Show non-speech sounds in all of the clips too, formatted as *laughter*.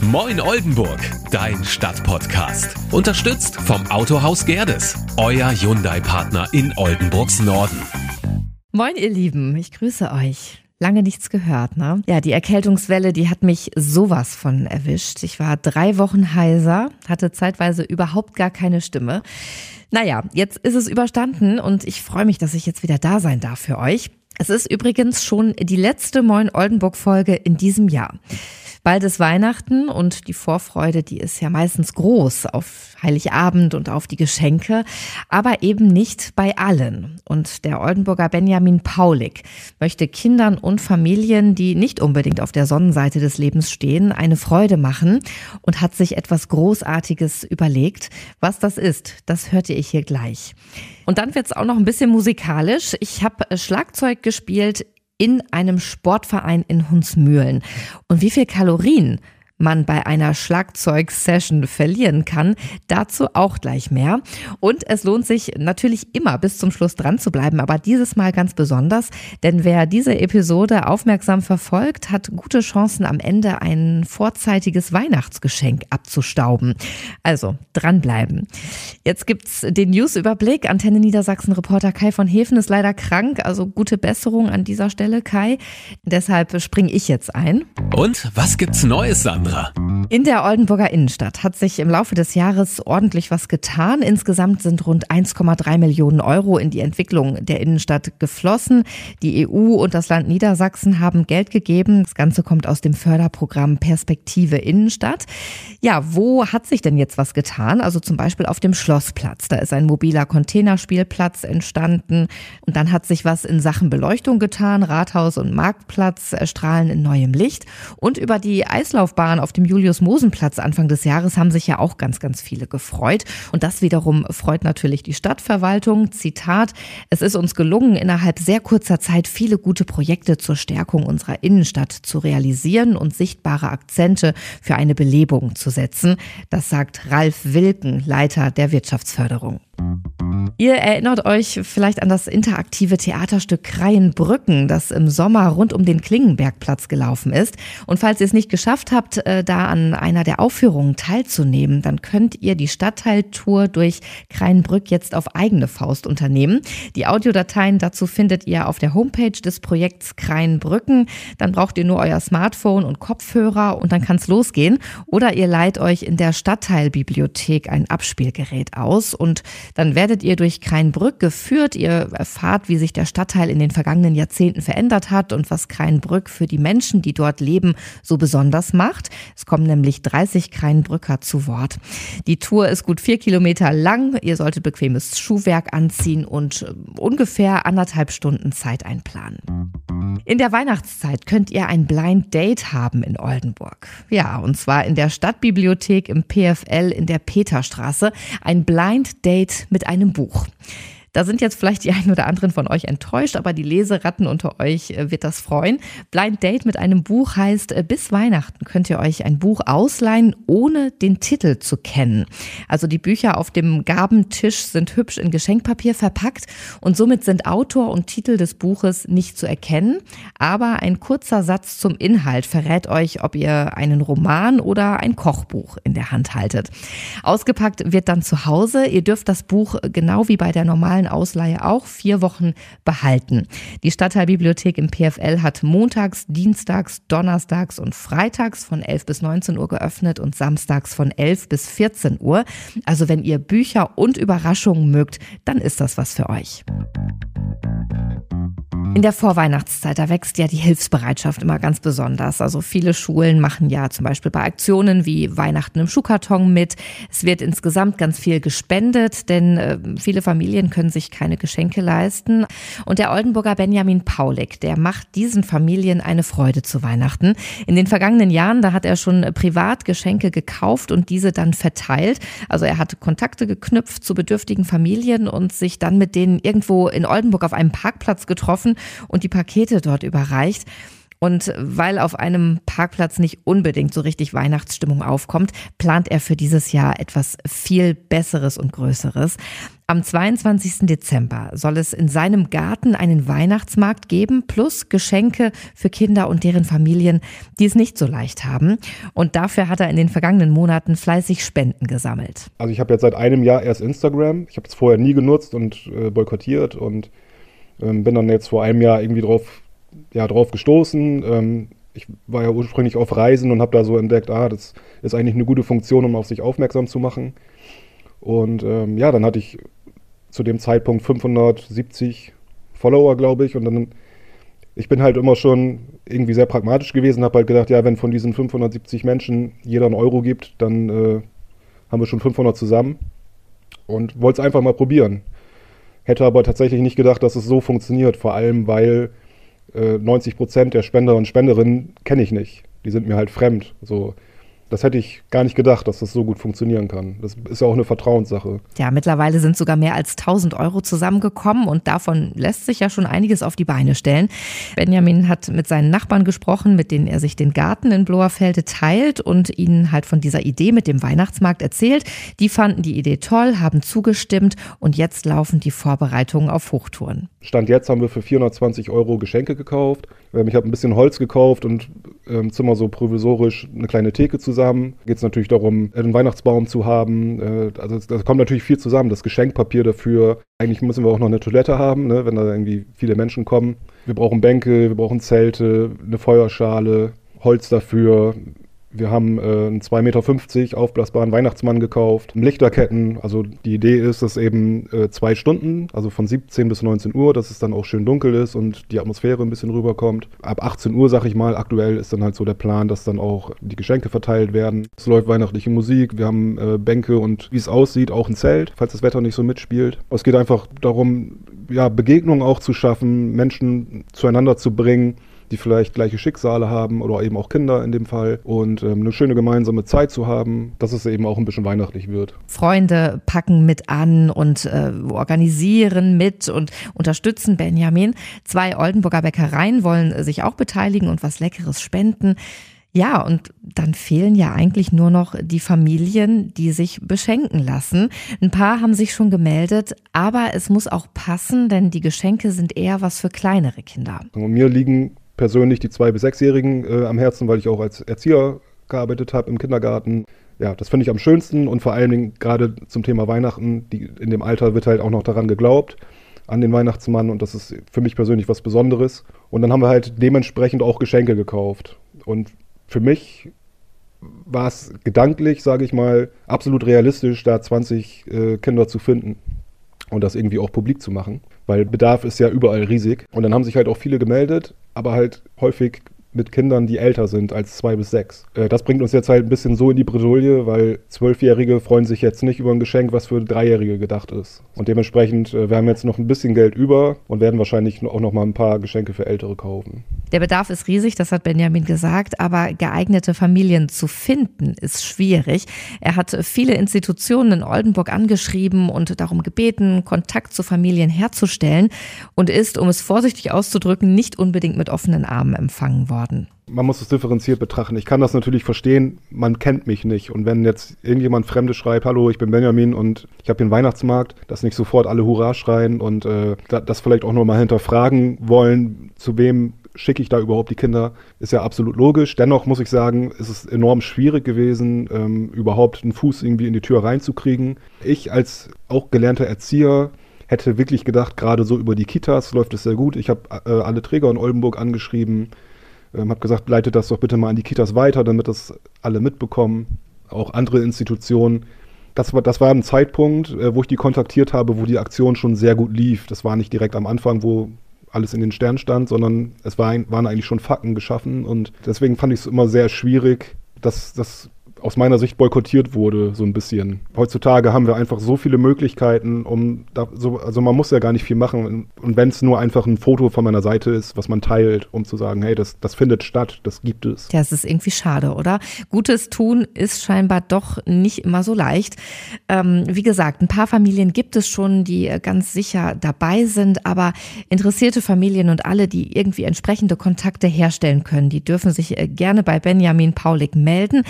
Moin Oldenburg, dein Stadtpodcast. Unterstützt vom Autohaus Gerdes, euer Hyundai-Partner in Oldenburgs Norden. Moin ihr Lieben, ich grüße euch. Lange nichts gehört, ne? Ja, die Erkältungswelle, die hat mich sowas von erwischt. Ich war drei Wochen heiser, hatte zeitweise überhaupt gar keine Stimme. Naja, jetzt ist es überstanden und ich freue mich, dass ich jetzt wieder da sein darf für euch. Es ist übrigens schon die letzte Moin Oldenburg Folge in diesem Jahr. Bald ist Weihnachten und die Vorfreude, die ist ja meistens groß auf Heiligabend und auf die Geschenke, aber eben nicht bei allen. Und der Oldenburger Benjamin Paulik möchte Kindern und Familien, die nicht unbedingt auf der Sonnenseite des Lebens stehen, eine Freude machen und hat sich etwas Großartiges überlegt. Was das ist, das hörte ich hier gleich. Und dann wird's auch noch ein bisschen musikalisch. Ich habe Schlagzeug gespielt in einem Sportverein in Hunsmühlen. Und wie viel Kalorien man bei einer Schlagzeug-Session verlieren kann. Dazu auch gleich mehr. Und es lohnt sich natürlich immer bis zum Schluss dran zu bleiben, aber dieses Mal ganz besonders, denn wer diese Episode aufmerksam verfolgt, hat gute Chancen am Ende ein vorzeitiges Weihnachtsgeschenk abzustauben. Also dranbleiben. Jetzt gibt's den Newsüberblick. Antenne Niedersachsen Reporter Kai von Hefen ist leider krank, also gute Besserung an dieser Stelle, Kai. Deshalb springe ich jetzt ein. Und was gibt's Neues, Sandra? Sandra. In der Oldenburger Innenstadt hat sich im Laufe des Jahres ordentlich was getan. Insgesamt sind rund 1,3 Millionen Euro in die Entwicklung der Innenstadt geflossen. Die EU und das Land Niedersachsen haben Geld gegeben. Das Ganze kommt aus dem Förderprogramm Perspektive Innenstadt. Ja, wo hat sich denn jetzt was getan? Also zum Beispiel auf dem Schlossplatz. Da ist ein mobiler Containerspielplatz entstanden. Und dann hat sich was in Sachen Beleuchtung getan. Rathaus und Marktplatz erstrahlen in neuem Licht. Und über die Eislaufbahn Jahren auf dem Julius-Mosen-Platz Anfang des Jahres haben sich ja auch ganz, ganz viele gefreut. Und das wiederum freut natürlich die Stadtverwaltung. Zitat, es ist uns gelungen, innerhalb sehr kurzer Zeit viele gute Projekte zur Stärkung unserer Innenstadt zu realisieren und sichtbare Akzente für eine Belebung zu setzen. Das sagt Ralf Wilken, Leiter der Wirtschaftsförderung. Ihr erinnert euch vielleicht an das interaktive Theaterstück Kreienbrücken, das im Sommer rund um den Klingenbergplatz gelaufen ist. Und falls ihr es nicht geschafft habt, äh, da an einer der Aufführungen teilzunehmen, dann könnt ihr die Stadtteiltour durch Kreienbrück jetzt auf eigene Faust unternehmen. Die Audiodateien dazu findet ihr auf der Homepage des Projekts Kreienbrücken. Dann braucht ihr nur euer Smartphone und Kopfhörer und dann kann es losgehen. Oder ihr leiht euch in der Stadtteilbibliothek ein Abspielgerät aus und dann werdet ihr durch Kreinbrück geführt. Ihr erfahrt, wie sich der Stadtteil in den vergangenen Jahrzehnten verändert hat und was Kreinbrück für die Menschen, die dort leben, so besonders macht. Es kommen nämlich 30 Kreinbrücker zu Wort. Die Tour ist gut vier Kilometer lang. Ihr solltet bequemes Schuhwerk anziehen und äh, ungefähr anderthalb Stunden Zeit einplanen. In der Weihnachtszeit könnt ihr ein Blind Date haben in Oldenburg. Ja, und zwar in der Stadtbibliothek im PFL in der Peterstraße. Ein Blind Date mit einem Buch. Da sind jetzt vielleicht die einen oder anderen von euch enttäuscht, aber die Leseratten unter euch äh, wird das freuen. Blind Date mit einem Buch heißt, äh, bis Weihnachten könnt ihr euch ein Buch ausleihen, ohne den Titel zu kennen. Also die Bücher auf dem Gabentisch sind hübsch in Geschenkpapier verpackt und somit sind Autor und Titel des Buches nicht zu erkennen. Aber ein kurzer Satz zum Inhalt verrät euch, ob ihr einen Roman oder ein Kochbuch in der Hand haltet. Ausgepackt wird dann zu Hause. Ihr dürft das Buch genau wie bei der normalen Ausleihe auch vier Wochen behalten. Die Stadtteilbibliothek im PFL hat montags, dienstags, donnerstags und freitags von 11 bis 19 Uhr geöffnet und samstags von 11 bis 14 Uhr. Also wenn ihr Bücher und Überraschungen mögt, dann ist das was für euch. In der Vorweihnachtszeit, da wächst ja die Hilfsbereitschaft immer ganz besonders. Also viele Schulen machen ja zum Beispiel bei Aktionen wie Weihnachten im Schuhkarton mit. Es wird insgesamt ganz viel gespendet, denn äh, viele Familien können sich keine Geschenke leisten. Und der Oldenburger Benjamin Paulik, der macht diesen Familien eine Freude zu Weihnachten. In den vergangenen Jahren, da hat er schon privat Geschenke gekauft und diese dann verteilt. Also er hat Kontakte geknüpft zu bedürftigen Familien und sich dann mit denen irgendwo in Oldenburg auf einem Parkplatz getroffen und die Pakete dort überreicht. Und weil auf einem Parkplatz nicht unbedingt so richtig Weihnachtsstimmung aufkommt, plant er für dieses Jahr etwas viel Besseres und Größeres. Am 22. Dezember soll es in seinem Garten einen Weihnachtsmarkt geben, plus Geschenke für Kinder und deren Familien, die es nicht so leicht haben. Und dafür hat er in den vergangenen Monaten fleißig Spenden gesammelt. Also ich habe jetzt seit einem Jahr erst Instagram. Ich habe es vorher nie genutzt und äh, boykottiert und ähm, bin dann jetzt vor einem Jahr irgendwie drauf, ja, drauf gestoßen. Ähm, ich war ja ursprünglich auf Reisen und habe da so entdeckt, ah, das ist eigentlich eine gute Funktion, um auf sich aufmerksam zu machen. Und ähm, ja, dann hatte ich zu dem Zeitpunkt 570 Follower, glaube ich. Und dann, ich bin halt immer schon irgendwie sehr pragmatisch gewesen, habe halt gedacht, ja, wenn von diesen 570 Menschen jeder einen Euro gibt, dann äh, haben wir schon 500 zusammen. Und wollte es einfach mal probieren. Hätte aber tatsächlich nicht gedacht, dass es so funktioniert, vor allem weil äh, 90 Prozent der Spender und Spenderinnen kenne ich nicht. Die sind mir halt fremd. So, das hätte ich gar nicht gedacht, dass das so gut funktionieren kann. Das ist ja auch eine Vertrauenssache. Ja, mittlerweile sind sogar mehr als 1000 Euro zusammengekommen und davon lässt sich ja schon einiges auf die Beine stellen. Benjamin hat mit seinen Nachbarn gesprochen, mit denen er sich den Garten in Bloerfelde teilt und ihnen halt von dieser Idee mit dem Weihnachtsmarkt erzählt. Die fanden die Idee toll, haben zugestimmt und jetzt laufen die Vorbereitungen auf Hochtouren. Stand jetzt haben wir für 420 Euro Geschenke gekauft. Ähm, ich habe ein bisschen Holz gekauft und im Zimmer so provisorisch eine kleine Theke zusammen. Geht es natürlich darum, einen Weihnachtsbaum zu haben. Äh, also da kommt natürlich viel zusammen. Das Geschenkpapier dafür. Eigentlich müssen wir auch noch eine Toilette haben, ne, wenn da irgendwie viele Menschen kommen. Wir brauchen Bänke, wir brauchen Zelte, eine Feuerschale, Holz dafür. Wir haben äh, einen 2,50 Meter aufblasbaren Weihnachtsmann gekauft, Lichterketten. Also die Idee ist, dass eben äh, zwei Stunden, also von 17 bis 19 Uhr, dass es dann auch schön dunkel ist und die Atmosphäre ein bisschen rüberkommt. Ab 18 Uhr, sag ich mal, aktuell ist dann halt so der Plan, dass dann auch die Geschenke verteilt werden. Es läuft weihnachtliche Musik, wir haben äh, Bänke und wie es aussieht, auch ein Zelt, falls das Wetter nicht so mitspielt. Es geht einfach darum, ja, Begegnungen auch zu schaffen, Menschen zueinander zu bringen die vielleicht gleiche Schicksale haben oder eben auch Kinder in dem Fall und ähm, eine schöne gemeinsame Zeit zu haben, dass es eben auch ein bisschen weihnachtlich wird. Freunde packen mit an und äh, organisieren mit und unterstützen Benjamin. Zwei Oldenburger Bäckereien wollen sich auch beteiligen und was Leckeres spenden. Ja, und dann fehlen ja eigentlich nur noch die Familien, die sich beschenken lassen. Ein paar haben sich schon gemeldet, aber es muss auch passen, denn die Geschenke sind eher was für kleinere Kinder. Und mir liegen persönlich die zwei- bis sechsjährigen äh, am Herzen, weil ich auch als Erzieher gearbeitet habe im Kindergarten. Ja, das finde ich am schönsten und vor allen Dingen gerade zum Thema Weihnachten, die, in dem Alter wird halt auch noch daran geglaubt, an den Weihnachtsmann und das ist für mich persönlich was Besonderes. Und dann haben wir halt dementsprechend auch Geschenke gekauft. Und für mich war es gedanklich, sage ich mal, absolut realistisch, da 20 äh, Kinder zu finden und das irgendwie auch publik zu machen, weil Bedarf ist ja überall riesig. Und dann haben sich halt auch viele gemeldet, aber halt häufig mit Kindern, die älter sind als zwei bis sechs. Äh, das bringt uns jetzt halt ein bisschen so in die Bredouille, weil Zwölfjährige freuen sich jetzt nicht über ein Geschenk, was für Dreijährige gedacht ist. Und dementsprechend, äh, wir haben jetzt noch ein bisschen Geld über und werden wahrscheinlich auch noch mal ein paar Geschenke für Ältere kaufen. Der Bedarf ist riesig, das hat Benjamin gesagt, aber geeignete Familien zu finden ist schwierig. Er hat viele Institutionen in Oldenburg angeschrieben und darum gebeten, Kontakt zu Familien herzustellen und ist, um es vorsichtig auszudrücken, nicht unbedingt mit offenen Armen empfangen worden worden? Man muss es differenziert betrachten. Ich kann das natürlich verstehen, man kennt mich nicht. Und wenn jetzt irgendjemand Fremde schreibt, hallo, ich bin Benjamin und ich habe hier einen Weihnachtsmarkt, dass nicht sofort alle Hurra schreien und äh, das vielleicht auch nochmal hinterfragen wollen, zu wem schicke ich da überhaupt die Kinder, ist ja absolut logisch. Dennoch muss ich sagen, ist es enorm schwierig gewesen, ähm, überhaupt einen Fuß irgendwie in die Tür reinzukriegen. Ich als auch gelernter Erzieher hätte wirklich gedacht, gerade so über die Kitas läuft es sehr gut. Ich habe äh, alle Träger in Oldenburg angeschrieben, ähm, habe gesagt, leitet das doch bitte mal an die Kitas weiter, damit das alle mitbekommen, auch andere Institutionen. Das war, das war ein Zeitpunkt, äh, wo ich die kontaktiert habe, wo die Aktion schon sehr gut lief. Das war nicht direkt am Anfang, wo alles in den Sternen stand, sondern es war, waren eigentlich schon Fakten geschaffen und deswegen fand ich es immer sehr schwierig, das, das aus meiner Sicht boykottiert wurde, so ein bisschen. Heutzutage haben wir einfach so viele Möglichkeiten, um da so, also man muss ja gar nicht viel machen. Und wenn es nur einfach ein Foto von meiner Seite ist, was man teilt, um zu sagen, hey, das, das findet statt, das gibt es. Ja, es ist irgendwie schade, oder? Gutes tun ist scheinbar doch nicht immer so leicht. Ähm, wie gesagt, ein paar Familien gibt es schon, die ganz sicher dabei sind, aber interessierte Familien und alle, die irgendwie entsprechende Kontakte herstellen können, die dürfen sich äh, gerne bei Benjamin Paulik melden.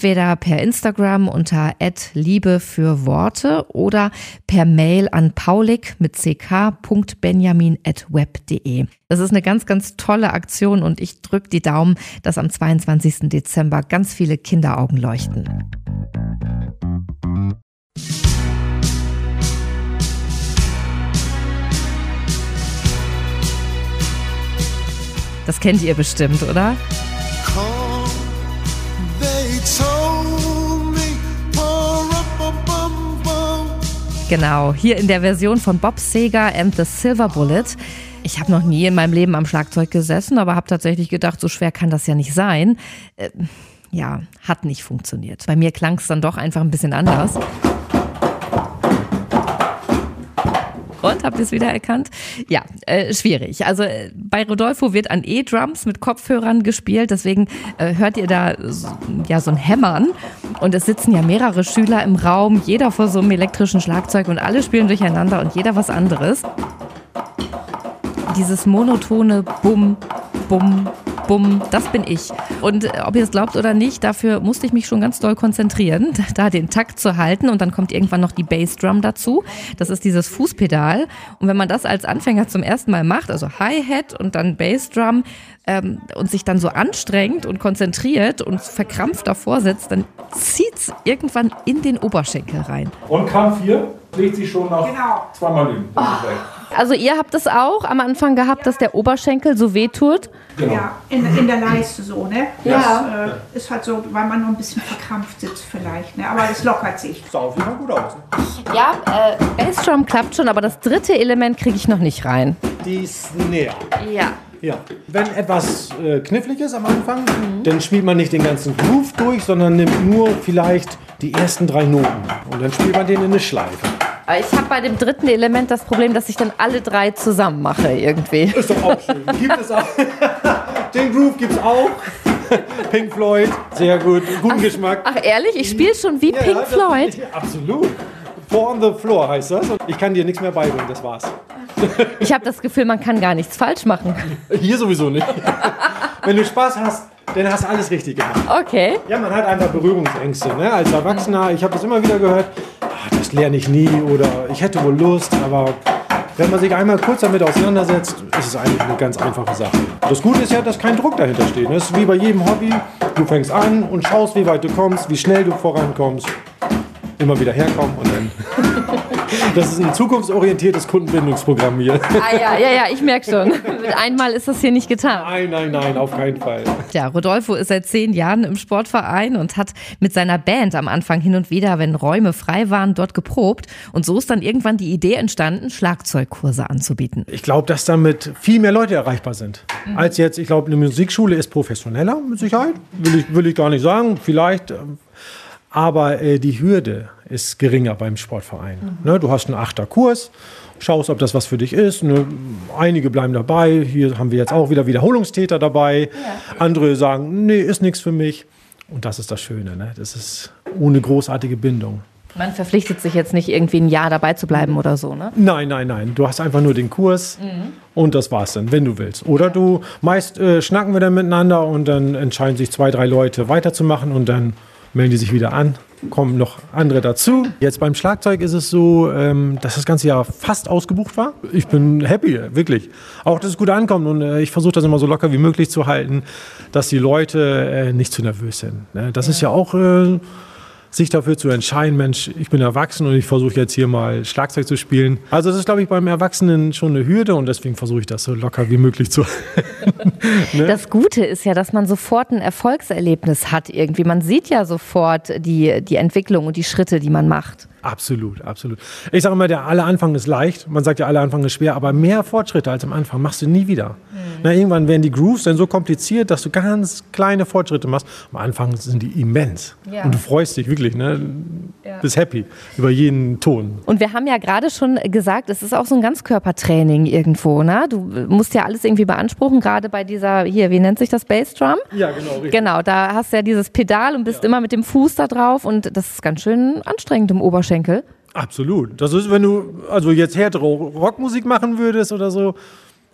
Entweder per Instagram unter Liebe für Worte oder per Mail an paulik mit ck.benjamin.web.de. Das ist eine ganz, ganz tolle Aktion und ich drücke die Daumen, dass am 22. Dezember ganz viele Kinderaugen leuchten. Das kennt ihr bestimmt, oder? Genau, hier in der Version von Bob Seger and the Silver Bullet. Ich habe noch nie in meinem Leben am Schlagzeug gesessen, aber habe tatsächlich gedacht, so schwer kann das ja nicht sein. Äh, ja, hat nicht funktioniert. Bei mir klang es dann doch einfach ein bisschen anders. Und habt ihr es wieder erkannt? Ja, äh, schwierig. Also äh, bei Rodolfo wird an E-Drums mit Kopfhörern gespielt, deswegen äh, hört ihr da so, ja so ein Hämmern. Und es sitzen ja mehrere Schüler im Raum, jeder vor so einem elektrischen Schlagzeug und alle spielen durcheinander und jeder was anderes. Dieses monotone Bum, Bum, bumm, das bin ich. Und äh, ob ihr es glaubt oder nicht, dafür musste ich mich schon ganz doll konzentrieren, *laughs* da den Takt zu halten. Und dann kommt irgendwann noch die Bassdrum dazu. Das ist dieses Fußpedal. Und wenn man das als Anfänger zum ersten Mal macht, also Hi-Hat und dann Bassdrum, ähm, und sich dann so anstrengt und konzentriert und verkrampft davor sitzt, dann zieht es irgendwann in den Oberschenkel rein. Und Kampf 4 legt sich schon nach genau. zweimal hin. Also ihr habt es auch am Anfang gehabt, dass der Oberschenkel so wehtut? Genau. Ja, in, in der Leiste so, ne? Das ja. äh, ist halt so, weil man noch ein bisschen verkrampft sitzt vielleicht, ne? Aber es lockert sich. Sah auf jeden Fall gut aus. Ne? Ja, äh, Bassdrum klappt schon, aber das dritte Element kriege ich noch nicht rein. Die Snare. Ja. Ja, wenn etwas äh, knifflig ist am Anfang, mhm. dann spielt man nicht den ganzen Groove durch, sondern nimmt nur vielleicht die ersten drei Noten und dann spielt man den in eine Schleife. Ich habe bei dem dritten Element das Problem, dass ich dann alle drei zusammen mache irgendwie. Ist doch auch schön. Gibt es auch. *laughs* Den Groove gibt es auch. Pink Floyd, sehr gut, guten ach, Geschmack. Ach ehrlich, ich spiele schon wie ja, Pink ja, Floyd? Ja, absolut. Four on the Floor heißt das. Ich kann dir nichts mehr beibringen, das war's. *laughs* Ich habe das Gefühl, man kann gar nichts falsch machen. Hier sowieso nicht. *laughs* Wenn du Spaß hast, dann hast du alles richtig gemacht. Okay. Ja, man hat einfach Berührungsängste. Ne? Als Erwachsener, ich habe das immer wieder gehört, lerne ich nie oder ich hätte wohl Lust, aber wenn man sich einmal kurz damit auseinandersetzt, ist es eigentlich eine ganz einfache Sache. Das Gute ist ja, dass kein Druck dahinter steht. Das ist wie bei jedem Hobby. Du fängst an und schaust, wie weit du kommst, wie schnell du vorankommst. Immer wieder herkommen und dann Das ist ein zukunftsorientiertes Kundenbindungsprogramm hier. Ah ja, ja, ja, ich merke schon. Mit einmal ist das hier nicht getan. Nein, nein, nein, auf keinen Fall. Ja, Rodolfo ist seit zehn Jahren im Sportverein und hat mit seiner Band am Anfang hin und wieder, wenn Räume frei waren, dort geprobt. Und so ist dann irgendwann die Idee entstanden, Schlagzeugkurse anzubieten. Ich glaube, dass damit viel mehr Leute erreichbar sind. Mhm. Als jetzt, ich glaube, eine Musikschule ist professioneller, mit Sicherheit. Will ich, will ich gar nicht sagen. Vielleicht. Ähm, aber äh, die Hürde ist geringer beim Sportverein. Mhm. Ne, du hast einen Achterkurs, schaust, ob das was für dich ist. Ne, einige bleiben dabei. Hier haben wir jetzt auch wieder Wiederholungstäter dabei. Ja. Andere sagen, nee, ist nichts für mich. Und das ist das Schöne. Ne? Das ist ohne großartige Bindung. Man verpflichtet sich jetzt nicht irgendwie ein Jahr dabei zu bleiben oder so, ne? Nein, nein, nein. Du hast einfach nur den Kurs mhm. und das war's dann, wenn du willst. Oder du, meist äh, schnacken wir dann miteinander und dann entscheiden sich zwei, drei Leute weiterzumachen und dann melden die sich wieder an, kommen noch andere dazu. Jetzt beim Schlagzeug ist es so, ähm, dass das ganze Jahr fast ausgebucht war. Ich bin happy, wirklich. Auch, dass es gut ankommt und äh, ich versuche das immer so locker wie möglich zu halten, dass die Leute äh, nicht zu nervös sind. Ne? Das ist ja auch... Sich dafür zu entscheiden, Mensch, ich bin erwachsen und ich versuche jetzt hier mal Schlagzeug zu spielen. Also das ist, glaube ich, beim Erwachsenen schon eine Hürde und deswegen versuche ich das so locker wie möglich zu. *laughs* ne? Das Gute ist ja, dass man sofort ein Erfolgserlebnis hat irgendwie. Man sieht ja sofort die, die Entwicklung und die Schritte, die man macht. Absolut, absolut. Ich sage immer, der aller Anfang ist leicht. Man sagt ja, aller Anfang ist schwer, aber mehr Fortschritte als am Anfang machst du nie wieder. Mhm. Na, irgendwann werden die Grooves dann so kompliziert, dass du ganz kleine Fortschritte machst. Am Anfang sind die immens. Ja. Und du freust dich wirklich, ne? Ja. Bist happy über jeden Ton. Und wir haben ja gerade schon gesagt, es ist auch so ein Ganzkörpertraining irgendwo, ne? Du musst ja alles irgendwie beanspruchen, gerade bei dieser, hier, wie nennt sich das, Bassdrum? Ja, genau. Richtig. Genau, da hast du ja dieses Pedal und bist ja. immer mit dem Fuß da drauf und das ist ganz schön anstrengend im Oberschenkel. Absolut. Das ist, wenn du also jetzt härtere Rockmusik machen würdest oder so,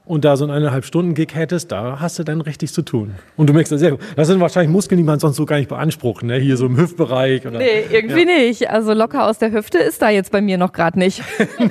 und da so einen eineinhalb Stunden Gig hättest, da hast du dann richtig zu tun. Und du merkst das sehr gut. Das sind wahrscheinlich Muskeln, die man sonst so gar nicht beansprucht, ne? Hier so im Hüftbereich. Oder, nee, irgendwie ja. nicht. Also locker aus der Hüfte ist da jetzt bei mir noch gerade nicht. *laughs* *laughs* nee.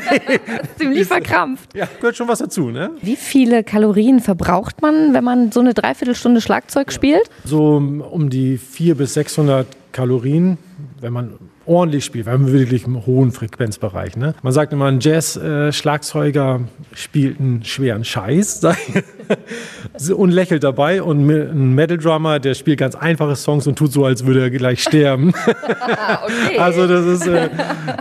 Ziemlich verkrampft. Ja, gehört schon was dazu, ne? Wie viele Kalorien verbraucht man, wenn man so eine Dreiviertelstunde Schlagzeug spielt? So um die 400 bis 600 Kalorien, wenn man ordentlich spielt, weil wir wirklich im hohen Frequenzbereich. Ne? Man sagt immer, ein Jazz-Schlagzeuger spielt einen schweren Scheiß *laughs* *laughs* und lächelt dabei und ein Metal-Drummer, der spielt ganz einfache Songs und tut so, als würde er gleich sterben. *laughs* okay. Also das ist, äh,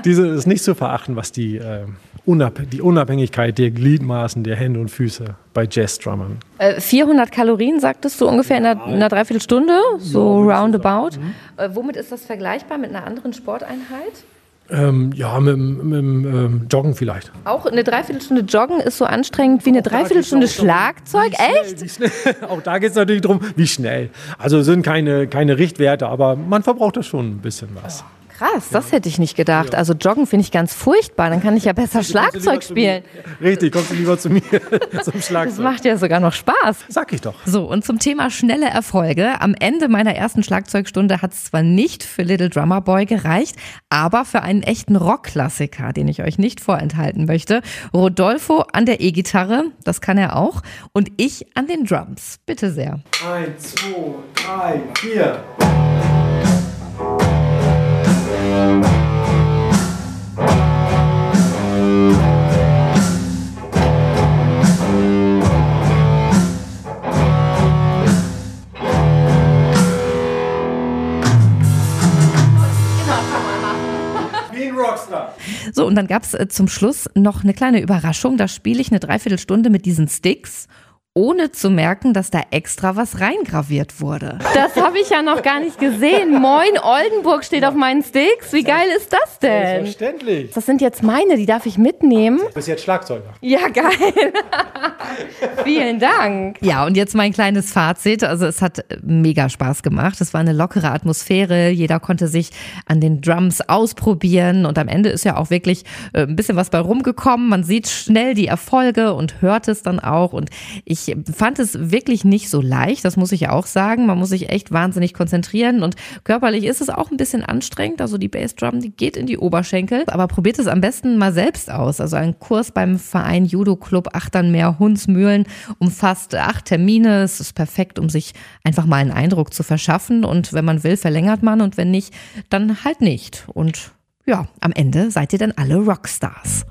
diese, ist nicht zu verachten, was die äh, Unab die Unabhängigkeit der Gliedmaßen, der Hände und Füße bei Jazz-Drummern. Äh, 400 Kalorien, sagtest du ungefähr in einer, in einer Dreiviertelstunde, so ja, roundabout. Mhm. Äh, womit ist das vergleichbar mit einer anderen Sporteinheit? Ähm, ja, mit, mit, ähm, Joggen vielleicht. Auch eine Dreiviertelstunde Joggen ist so anstrengend wie eine Dreiviertelstunde Schlagzeug? Echt? auch da geht es *laughs* natürlich darum, wie schnell. Also sind keine, keine Richtwerte, aber man verbraucht da schon ein bisschen was. Ja. Krass, das hätte ich nicht gedacht. Also joggen finde ich ganz furchtbar. Dann kann ich ja besser Schlagzeug spielen. Richtig, kommst du lieber zu mir *laughs* zum Schlagzeug. Das macht ja sogar noch Spaß. Sag ich doch. So, und zum Thema schnelle Erfolge. Am Ende meiner ersten Schlagzeugstunde hat es zwar nicht für Little Drummer Boy gereicht, aber für einen echten Rockklassiker, den ich euch nicht vorenthalten möchte. Rodolfo an der E-Gitarre, das kann er auch. Und ich an den Drums. Bitte sehr. Eins, zwei, drei, vier. So, und dann gab es äh, zum Schluss noch eine kleine Überraschung. Da spiele ich eine Dreiviertelstunde mit diesen Sticks ohne zu merken, dass da extra was reingraviert wurde. Das habe ich ja noch gar nicht gesehen. Moin Oldenburg steht auf meinen Sticks. Wie geil ist das denn? Selbstverständlich. Das sind jetzt meine, die darf ich mitnehmen. Du bist jetzt Schlagzeuger. Ja, geil. *laughs* Vielen Dank. Ja, und jetzt mein kleines Fazit. Also es hat mega Spaß gemacht. Es war eine lockere Atmosphäre. Jeder konnte sich an den Drums ausprobieren. Und am Ende ist ja auch wirklich äh, ein bisschen was bei rumgekommen. Man sieht schnell die Erfolge und hört es dann auch. Und ich ich fand es wirklich nicht so leicht, das muss ich auch sagen. Man muss sich echt wahnsinnig konzentrieren und körperlich ist es auch ein bisschen anstrengend. Also die Bassdrum, die geht in die Oberschenkel. Aber probiert es am besten mal selbst aus. Also ein Kurs beim Verein Judo Club Achternmeer Hunsmühlen umfasst acht Termine. Es ist perfekt, um sich einfach mal einen Eindruck zu verschaffen. Und wenn man will, verlängert man und wenn nicht, dann halt nicht. Und ja, am Ende seid ihr dann alle Rockstars.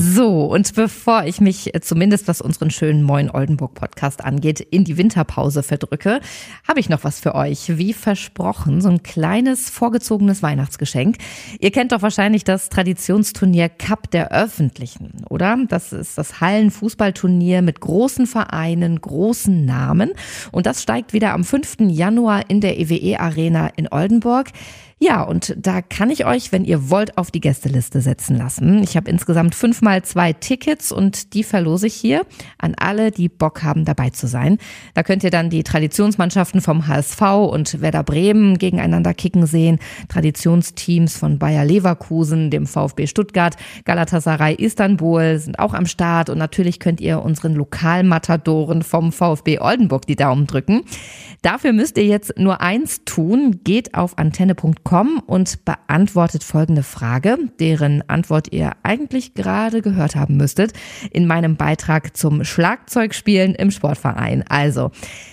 So, und bevor ich mich äh, zumindest was unseren schönen Moin Oldenburg Podcast angeht, in die Winterpause verdrücke, habe ich noch was für euch. Wie versprochen, so ein kleines vorgezogenes Weihnachtsgeschenk. Ihr kennt doch wahrscheinlich das Traditionsturnier Cup der Öffentlichen, oder? Das ist das Hallenfußballturnier mit großen Vereinen, großen Namen. Und das steigt wieder am 5. Januar in der EWE Arena in Oldenburg. Ja, und da kann ich euch, wenn ihr wollt, auf die Gästeliste setzen lassen. Ich habe insgesamt fünfmal zwei Tickets und die verlose ich hier an alle, die Bock haben, dabei zu sein. Da könnt ihr dann die Traditionsmannschaften vom HSV und Werder Bremen gegeneinander kicken sehen, Traditionsteams von Bayer Leverkusen, dem VfB Stuttgart, Galatasaray Istanbul sind auch am Start und natürlich könnt ihr unseren Lokalmatadoren vom VfB Oldenburg die Daumen drücken. Dafür müsst ihr jetzt nur eins tun, geht auf antenne.com www.ftf.com und beantwortet folgende Frage, deren Antwort ihr eigentlich gerade gehört haben müsstet in meinem Beitrag zum Schlagzeugspielen im Sportverein. Also,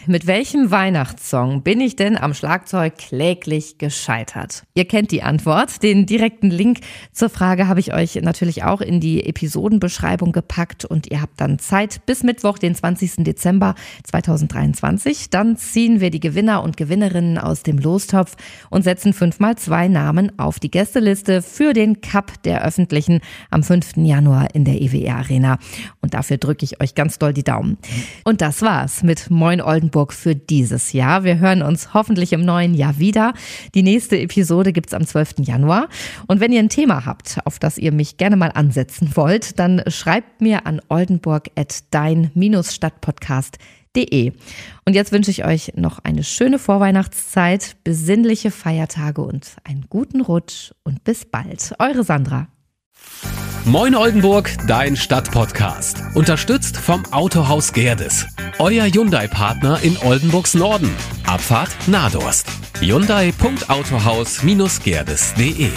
mit welchem Weihnachtssong bin ich denn am Schlagzeug kläglich gescheitert? Ihr kennt die Antwort. Den direkten Link zur Frage habe ich euch natürlich auch in die Episodenbeschreibung gepackt und ihr habt dann Zeit bis Mittwoch, den 20. Dezember 2023. Dann ziehen wir die Gewinner und Gewinnerinnen aus dem Lostopf und setzen fünf mal zwei Namen auf die Gästeliste für den Cup der Öffentlichen am 5. Januar in der EWR Arena. Und dafür drücke ich euch ganz doll die Daumen. Und das war's mit Moin Oldenburg für dieses Jahr. Wir hören uns hoffentlich im neuen Jahr wieder. Die nächste Episode gibt's am 12. Januar. Und wenn ihr ein Thema habt, auf das ihr mich gerne mal ansetzen wollt, dann schreibt mir an oldenburg.dein-stadtpodcast.de. Und jetzt wünsche ich euch noch eine schöne Vorweihnachtszeit, besinnliche Feiertage und einen guten Rutsch und bis bald. Eure Sandra. Moin Oldenburg, dein Stadtpodcast. Unterstützt vom Autohaus Gerdes. Euer Hyundai-Partner in Oldenburgs Norden. Abfahrt Nadorst. Hyundai.autohaus-gerdes.de